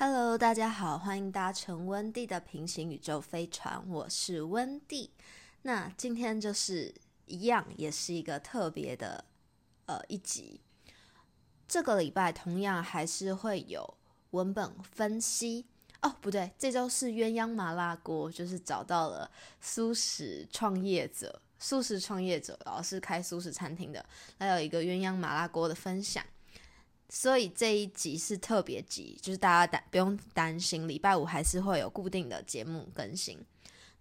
Hello，大家好，欢迎搭乘温蒂的平行宇宙飞船，我是温蒂。那今天就是一样，也是一个特别的呃一集。这个礼拜同样还是会有文本分析哦，不对，这周是鸳鸯麻辣锅，就是找到了素食创业者，素食创业者，然后是开素食餐厅的，还有一个鸳鸯麻辣锅的分享。所以这一集是特别集，就是大家担不用担心，礼拜五还是会有固定的节目更新。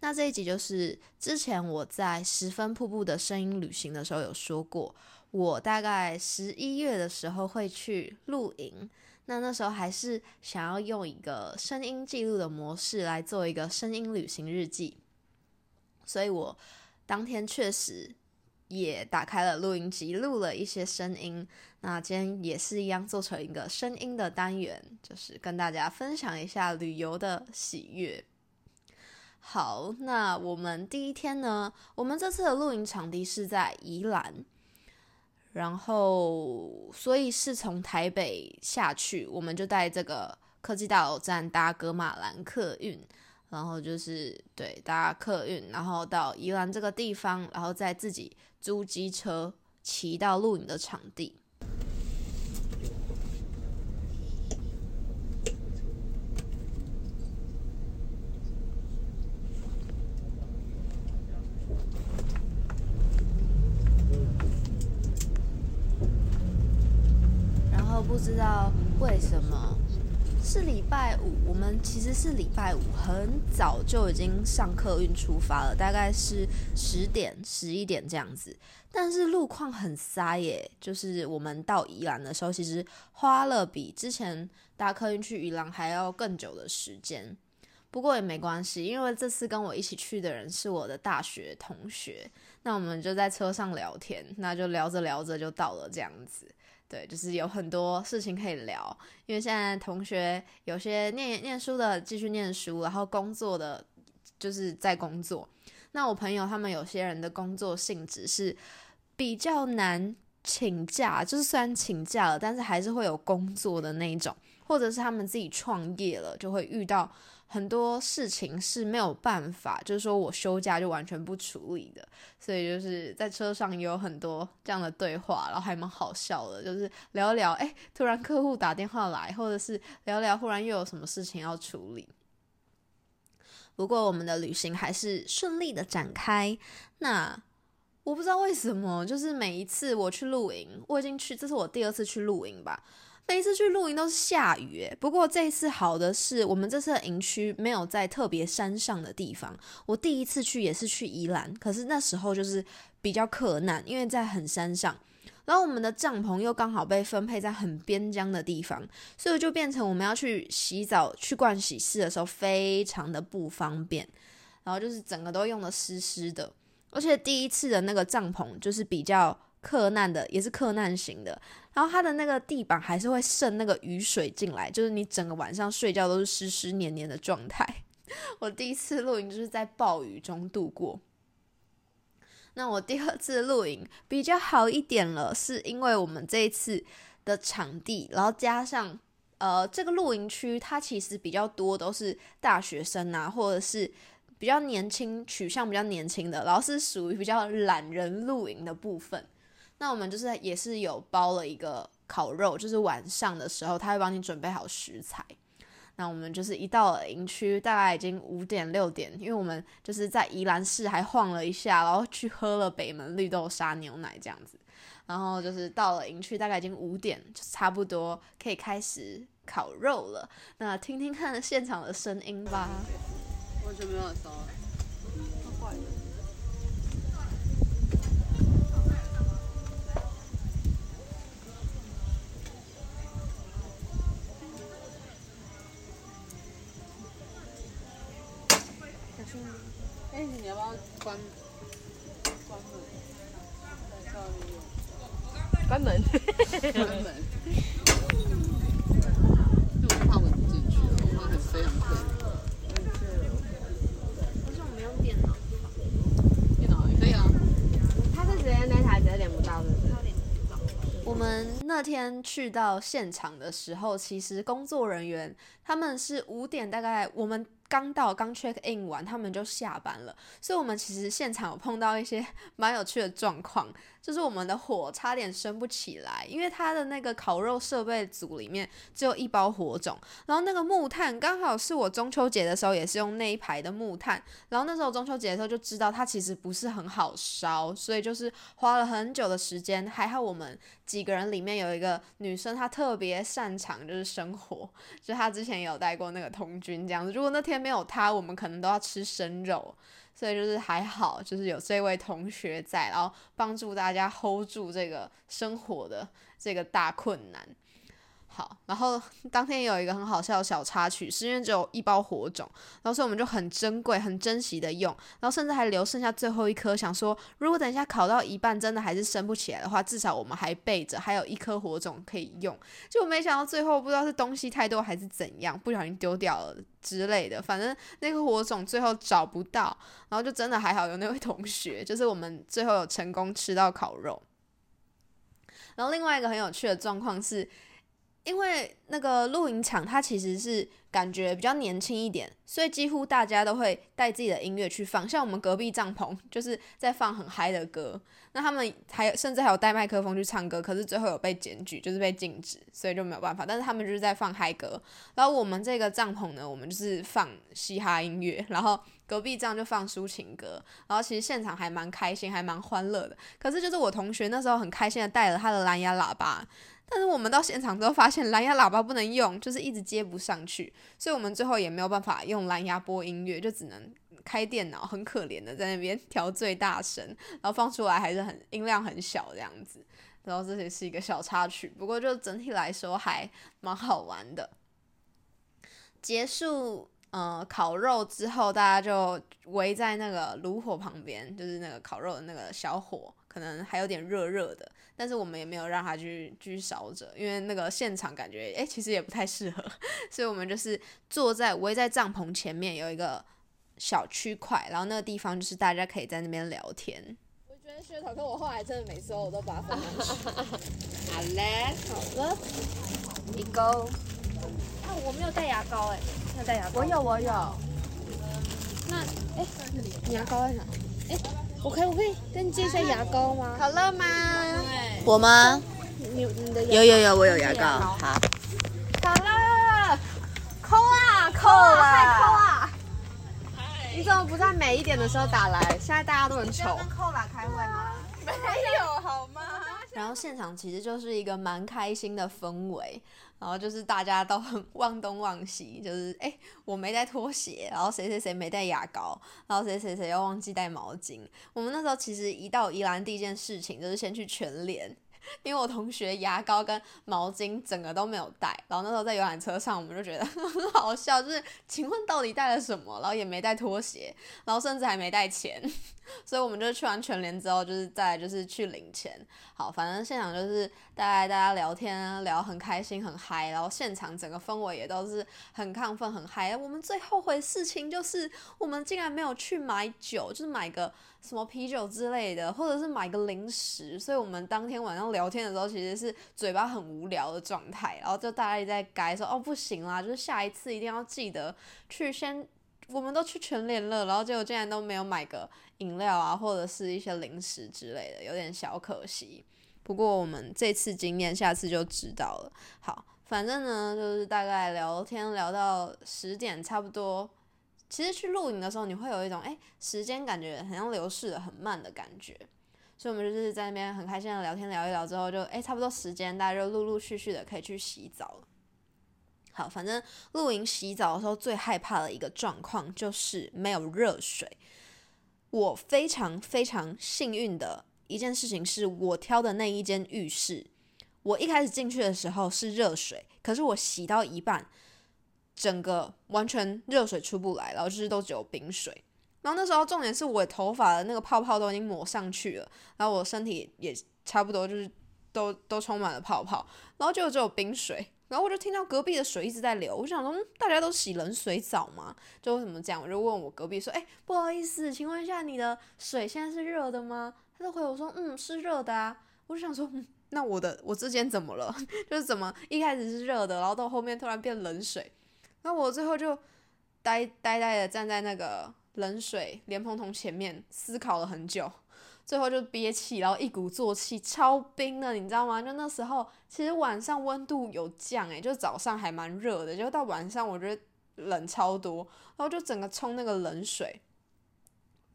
那这一集就是之前我在十分瀑布的声音旅行的时候有说过，我大概十一月的时候会去露营，那那时候还是想要用一个声音记录的模式来做一个声音旅行日记，所以我当天确实。也打开了录音机，录了一些声音。那今天也是一样，做成一个声音的单元，就是跟大家分享一下旅游的喜悦。好，那我们第一天呢，我们这次的露营场地是在宜兰，然后所以是从台北下去，我们就在这个科技大楼站搭格马兰客运。然后就是对搭客运，然后到宜兰这个地方，然后再自己租机车骑到露营的场地。然后不知道为什么。拜五，我们其实是礼拜五很早就已经上客运出发了，大概是十点、十一点这样子。但是路况很塞耶，就是我们到宜兰的时候，其实花了比之前搭客运去宜兰还要更久的时间。不过也没关系，因为这次跟我一起去的人是我的大学同学，那我们就在车上聊天，那就聊着聊着就到了这样子。对，就是有很多事情可以聊，因为现在同学有些念念书的继续念书，然后工作的就是在工作。那我朋友他们有些人的工作性质是比较难请假，就是虽然请假了，但是还是会有工作的那一种，或者是他们自己创业了，就会遇到。很多事情是没有办法，就是说我休假就完全不处理的，所以就是在车上也有很多这样的对话，然后还蛮好笑的，就是聊聊，哎，突然客户打电话来，或者是聊聊，忽然又有什么事情要处理。不过我们的旅行还是顺利的展开。那我不知道为什么，就是每一次我去露营，我已经去，这是我第二次去露营吧。每一次去露营都是下雨，不过这一次好的是我们这次的营区没有在特别山上的地方。我第一次去也是去宜兰，可是那时候就是比较困难，因为在很山上，然后我们的帐篷又刚好被分配在很边疆的地方，所以就变成我们要去洗澡、去盥洗室的时候非常的不方便，然后就是整个都用的湿湿的，而且第一次的那个帐篷就是比较。克难的也是克难型的，然后它的那个地板还是会渗那个雨水进来，就是你整个晚上睡觉都是湿湿黏黏的状态。我第一次露营就是在暴雨中度过。那我第二次露营比较好一点了，是因为我们这一次的场地，然后加上呃这个露营区，它其实比较多都是大学生啊，或者是比较年轻取向比较年轻的，然后是属于比较懒人露营的部分。那我们就是也是有包了一个烤肉，就是晚上的时候他会帮你准备好食材。那我们就是一到了营区，大概已经五点六点，因为我们就是在宜兰市还晃了一下，然后去喝了北门绿豆沙牛奶这样子。然后就是到了营区，大概已经五点，就差不多可以开始烤肉了。那听听看现场的声音吧。完全没有哎，你要不要关关门？关门。关门。就怕蚊子进去了，我们很非常困难。可是我们用电脑。电脑可以啊。他是直接那台直接连不到的。我们那天去到现场的时候，其实工作人员他们是五点，大概我们。刚到刚 check in 完，他们就下班了，所以我们其实现场有碰到一些 蛮有趣的状况，就是我们的火差点升不起来，因为它的那个烤肉设备组里面只有一包火种，然后那个木炭刚好是我中秋节的时候也是用那一排的木炭，然后那时候中秋节的时候就知道它其实不是很好烧，所以就是花了很久的时间，还好我们几个人里面有一个女生，她特别擅长就是生火，就她之前有带过那个童军这样子，如果那天。没有她，我们可能都要吃生肉，所以就是还好，就是有这位同学在，然后帮助大家 hold 住这个生活的这个大困难。好，然后当天有一个很好笑的小插曲，是因为只有一包火种，然后所以我们就很珍贵、很珍惜的用，然后甚至还留剩下最后一颗，想说如果等一下烤到一半真的还是升不起来的话，至少我们还备着，还有一颗火种可以用。就没想到最后不知道是东西太多还是怎样，不小心丢掉了之类的，反正那个火种最后找不到，然后就真的还好有那位同学，就是我们最后有成功吃到烤肉。然后另外一个很有趣的状况是。因为那个露营场，它其实是感觉比较年轻一点，所以几乎大家都会带自己的音乐去放。像我们隔壁帐篷就是在放很嗨的歌，那他们还甚至还有带麦克风去唱歌，可是最后有被检举，就是被禁止，所以就没有办法。但是他们就是在放嗨歌，然后我们这个帐篷呢，我们就是放嘻哈音乐，然后隔壁帐就放抒情歌，然后其实现场还蛮开心，还蛮欢乐的。可是就是我同学那时候很开心的带了他的蓝牙喇叭。但是我们到现场之后发现 蓝牙喇叭不能用，就是一直接不上去，所以我们最后也没有办法用蓝牙播音乐，就只能开电脑，很可怜的在那边调最大声，然后放出来还是很音量很小这样子。然后这也是一个小插曲，不过就整体来说还蛮好玩的。结束呃烤肉之后，大家就围在那个炉火旁边，就是那个烤肉的那个小火。可能还有点热热的，但是我们也没有让他去继续烧着，因为那个现场感觉，哎，其实也不太适合，所以我们就是坐在围在帐篷前面有一个小区块，然后那个地方就是大家可以在那边聊天。我觉得噱头，可我后来真的每次我都把它放进去。好嘞，好了，一勾。啊，我没有带牙膏哎，没有带牙膏。我有，我有。那，哎，你牙膏在哪？哎。我可以，我可以跟你借一下牙膏吗？可乐吗？我吗？你你的有有有，我有牙膏。好。好了，抠啊抠啊，快抠啊！你怎么不在美一点的时候打来？现在大家都很丑。跟扣啦开会吗？没有好吗？然后现场其实就是一个蛮开心的氛围。然后就是大家都很忘东忘西，就是哎，我没带拖鞋，然后谁谁谁没带牙膏，然后谁谁谁又忘记带毛巾。我们那时候其实一到宜兰第一件事情就是先去全联。因为我同学牙膏跟毛巾整个都没有带，然后那时候在游览车上，我们就觉得 很好笑，就是请问到底带了什么？然后也没带拖鞋，然后甚至还没带钱，所以我们就去完全联之后，就是再来就是去领钱。好，反正现场就是大概大家聊天聊很开心很嗨，然后现场整个氛围也都是很亢奋很嗨。我们最后悔事情就是我们竟然没有去买酒，就是买个。什么啤酒之类的，或者是买个零食，所以我们当天晚上聊天的时候，其实是嘴巴很无聊的状态，然后就大家也在改说，哦不行啦，就是下一次一定要记得去先，我们都去全联了，然后结果竟然都没有买个饮料啊，或者是一些零食之类的，有点小可惜。不过我们这次经验，下次就知道了。好，反正呢，就是大概聊天聊到十点差不多。其实去露营的时候，你会有一种哎，时间感觉好像流逝的很慢的感觉，所以我们就是在那边很开心的聊天聊一聊之后，就哎差不多时间，大家就陆陆续续的可以去洗澡了。好，反正露营洗澡的时候最害怕的一个状况就是没有热水。我非常非常幸运的一件事情是我挑的那一间浴室，我一开始进去的时候是热水，可是我洗到一半。整个完全热水出不来，然后就是都只有冰水。然后那时候重点是我头发的那个泡泡都已经抹上去了，然后我身体也差不多就是都都充满了泡泡，然后就只有冰水。然后我就听到隔壁的水一直在流，我想说，大家都洗冷水澡吗？就为什么这样？我就问我隔壁说，哎，不好意思，请问一下你的水现在是热的吗？他就回我说，嗯，是热的啊。我就想说，嗯，那我的我之间怎么了？就是怎么一开始是热的，然后到后面突然变冷水，那我最后就呆呆呆的站在那个冷水莲蓬头前面思考了很久，最后就憋气，然后一鼓作气，超冰的，你知道吗？就那时候其实晚上温度有降，诶，就早上还蛮热的，就到晚上我觉得冷超多，然后就整个冲那个冷水，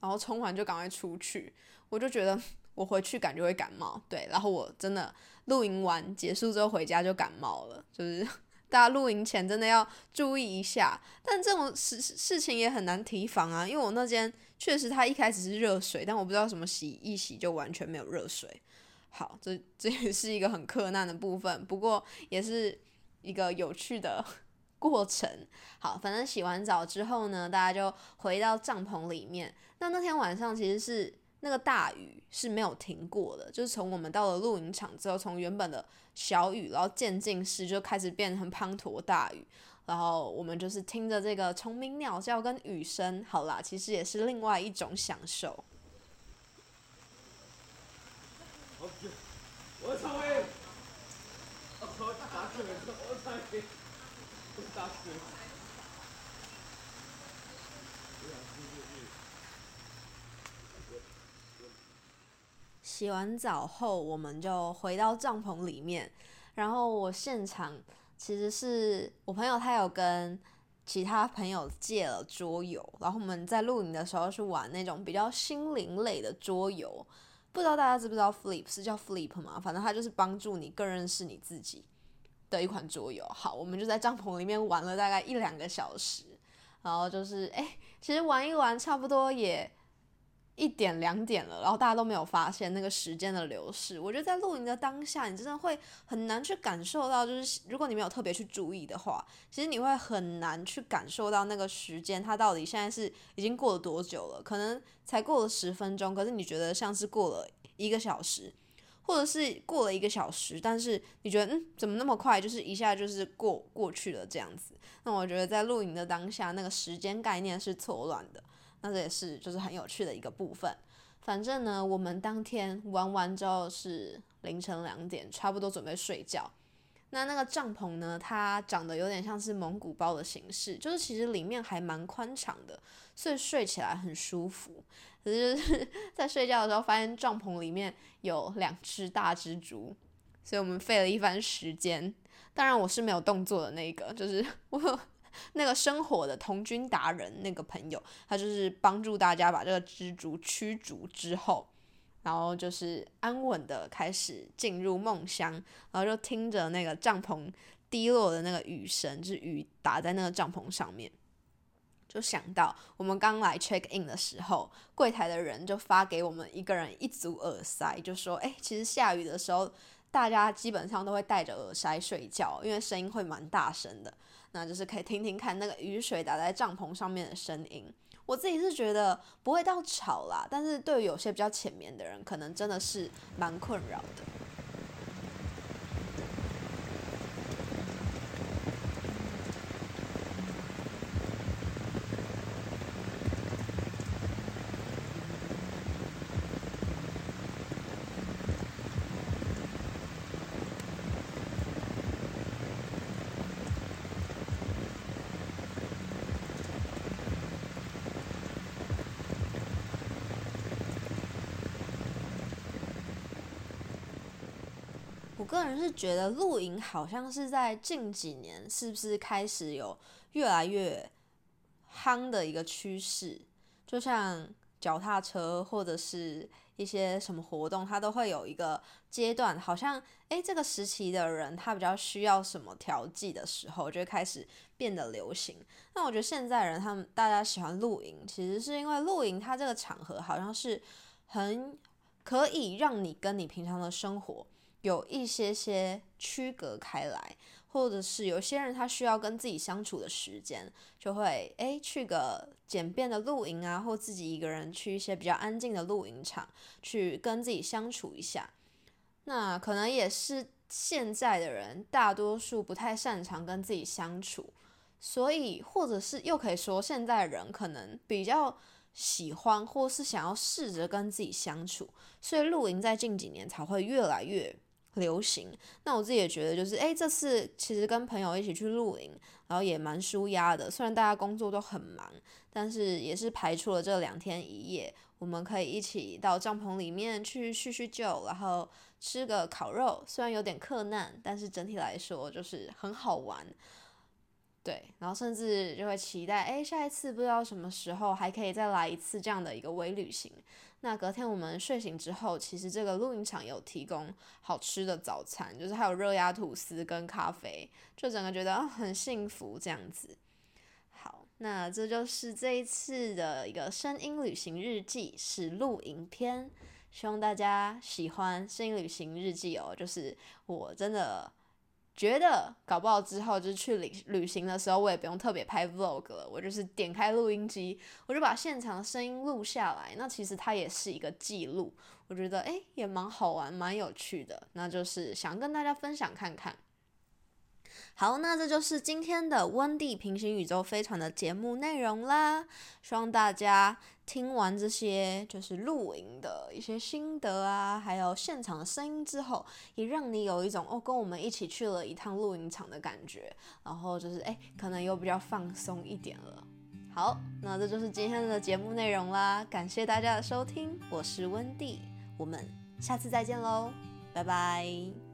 然后冲完就赶快出去，我就觉得。我回去感觉会感冒，对，然后我真的露营完结束之后回家就感冒了，就是大家露营前真的要注意一下。但这种事事情也很难提防啊，因为我那间确实它一开始是热水，但我不知道什么洗一洗就完全没有热水。好，这这也是一个很困难的部分，不过也是一个有趣的 过程。好，反正洗完澡之后呢，大家就回到帐篷里面。那那天晚上其实是。那个大雨是没有停过的，就是从我们到了露营场之后，从原本的小雨，然后渐进式就开始变成滂沱大雨，然后我们就是听着这个虫鸣鸟叫跟雨声，好啦，其实也是另外一种享受。我操！我操！打死我操！打死！洗完澡后，我们就回到帐篷里面。然后我现场其实是我朋友，他有跟其他朋友借了桌游，然后我们在露营的时候是玩那种比较心灵类的桌游。不知道大家知不知道 Flip 是叫 Flip 吗？反正它就是帮助你更认识你自己的一款桌游。好，我们就在帐篷里面玩了大概一两个小时，然后就是哎，其实玩一玩差不多也。一点两点了，然后大家都没有发现那个时间的流逝。我觉得在露营的当下，你真的会很难去感受到，就是如果你没有特别去注意的话，其实你会很难去感受到那个时间它到底现在是已经过了多久了。可能才过了十分钟，可是你觉得像是过了一个小时，或者是过了一个小时，但是你觉得嗯怎么那么快，就是一下就是过过去了这样子。那我觉得在露营的当下，那个时间概念是错乱的。那这也是就是很有趣的一个部分。反正呢，我们当天玩完之后是凌晨两点，差不多准备睡觉。那那个帐篷呢，它长得有点像是蒙古包的形式，就是其实里面还蛮宽敞的，所以睡起来很舒服。可是就是 在睡觉的时候，发现帐篷里面有两只大蜘蛛，所以我们费了一番时间。当然我是没有动作的那个，就是 我。那个生火的童军达人那个朋友，他就是帮助大家把这个蜘蛛驱逐之后，然后就是安稳的开始进入梦乡，然后就听着那个帐篷滴落的那个雨声，就是雨打在那个帐篷上面，就想到我们刚来 check in 的时候，柜台的人就发给我们一个人一组耳塞，就说：“哎，其实下雨的时候，大家基本上都会戴着耳塞睡觉，因为声音会蛮大声的。”那就是可以听听看那个雨水打在帐篷上面的声音。我自己是觉得不会到吵啦，但是对于有些比较浅眠的人，可能真的是蛮困扰的。个人是觉得露营好像是在近几年是不是开始有越来越夯的一个趋势？就像脚踏车或者是一些什么活动，它都会有一个阶段，好像诶，这个时期的人他比较需要什么调剂的时候，就开始变得流行。那我觉得现在人他们大家喜欢露营，其实是因为露营它这个场合好像是很可以让你跟你平常的生活。有一些些区隔开来，或者是有些人他需要跟自己相处的时间，就会诶去个简便的露营啊，或自己一个人去一些比较安静的露营场，去跟自己相处一下。那可能也是现在的人大多数不太擅长跟自己相处，所以或者是又可以说现在人可能比较喜欢或是想要试着跟自己相处，所以露营在近几年才会越来越。流行。那我自己也觉得，就是诶，这次其实跟朋友一起去露营，然后也蛮舒压的。虽然大家工作都很忙，但是也是排除了这两天一夜，我们可以一起到帐篷里面去叙叙旧，然后吃个烤肉。虽然有点困难，但是整体来说就是很好玩。对，然后甚至就会期待，哎，下一次不知道什么时候还可以再来一次这样的一个微旅行。那隔天我们睡醒之后，其实这个露营场有提供好吃的早餐，就是还有热压吐司跟咖啡，就整个觉得很幸福这样子。好，那这就是这一次的一个声音旅行日记，是露营篇，希望大家喜欢声音旅行日记哦。就是我真的。觉得搞不好之后就是去旅旅行的时候，我也不用特别拍 vlog 了，我就是点开录音机，我就把现场的声音录下来。那其实它也是一个记录，我觉得诶也蛮好玩，蛮有趣的。那就是想跟大家分享看看。好，那这就是今天的温蒂平行宇宙飞船的节目内容啦。希望大家听完这些就是露营的一些心得啊，还有现场的声音之后，也让你有一种哦，跟我们一起去了一趟露营场的感觉。然后就是哎，可能又比较放松一点了。好，那这就是今天的节目内容啦。感谢大家的收听，我是温蒂，我们下次再见喽，拜拜。